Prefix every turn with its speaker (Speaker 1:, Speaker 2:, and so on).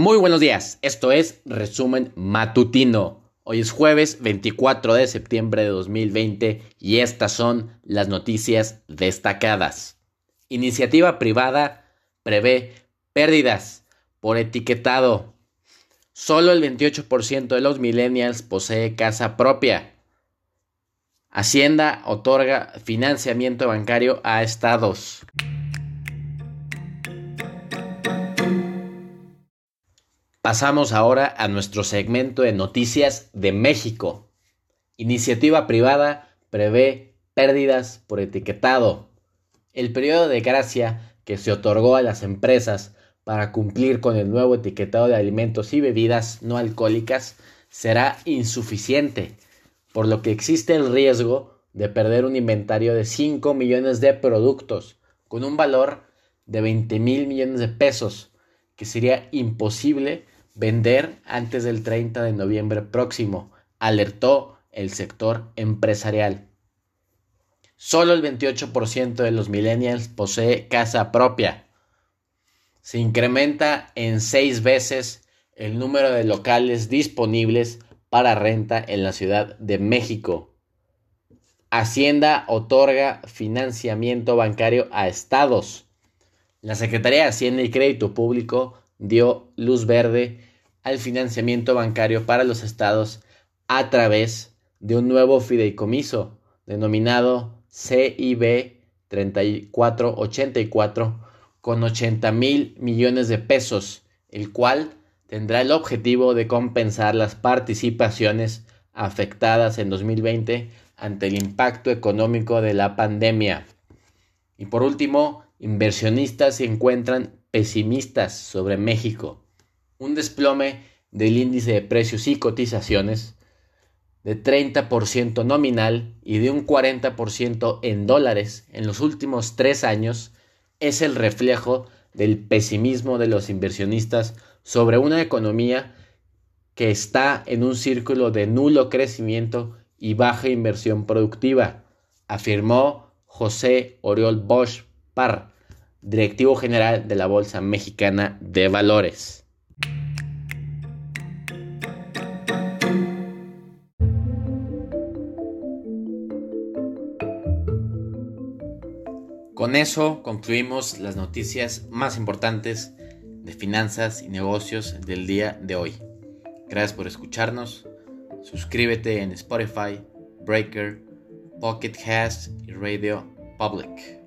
Speaker 1: Muy buenos días, esto es Resumen Matutino. Hoy es jueves 24 de septiembre de 2020 y estas son las noticias destacadas. Iniciativa privada prevé pérdidas por etiquetado. Solo el 28% de los millennials posee casa propia. Hacienda otorga financiamiento bancario a estados. Pasamos ahora a nuestro segmento de noticias de México. Iniciativa privada prevé pérdidas por etiquetado. El periodo de gracia que se otorgó a las empresas para cumplir con el nuevo etiquetado de alimentos y bebidas no alcohólicas será insuficiente, por lo que existe el riesgo de perder un inventario de 5 millones de productos con un valor de 20 mil millones de pesos, que sería imposible vender antes del 30 de noviembre próximo, alertó el sector empresarial. Solo el 28% de los millennials posee casa propia. Se incrementa en seis veces el número de locales disponibles para renta en la Ciudad de México. Hacienda otorga financiamiento bancario a estados. La Secretaría de Hacienda y Crédito Público dio luz verde al financiamiento bancario para los estados a través de un nuevo fideicomiso denominado CIB 3484 con 80 mil millones de pesos, el cual tendrá el objetivo de compensar las participaciones afectadas en 2020 ante el impacto económico de la pandemia. Y por último, inversionistas se encuentran pesimistas sobre México. Un desplome del índice de precios y cotizaciones de 30% nominal y de un 40% en dólares en los últimos tres años es el reflejo del pesimismo de los inversionistas sobre una economía que está en un círculo de nulo crecimiento y baja inversión productiva, afirmó José Oriol Bosch Directivo general de la Bolsa Mexicana de Valores. Con eso concluimos las noticias más importantes de finanzas y negocios del día de hoy. Gracias por escucharnos. Suscríbete en Spotify, Breaker, Pocket Cast y Radio Public.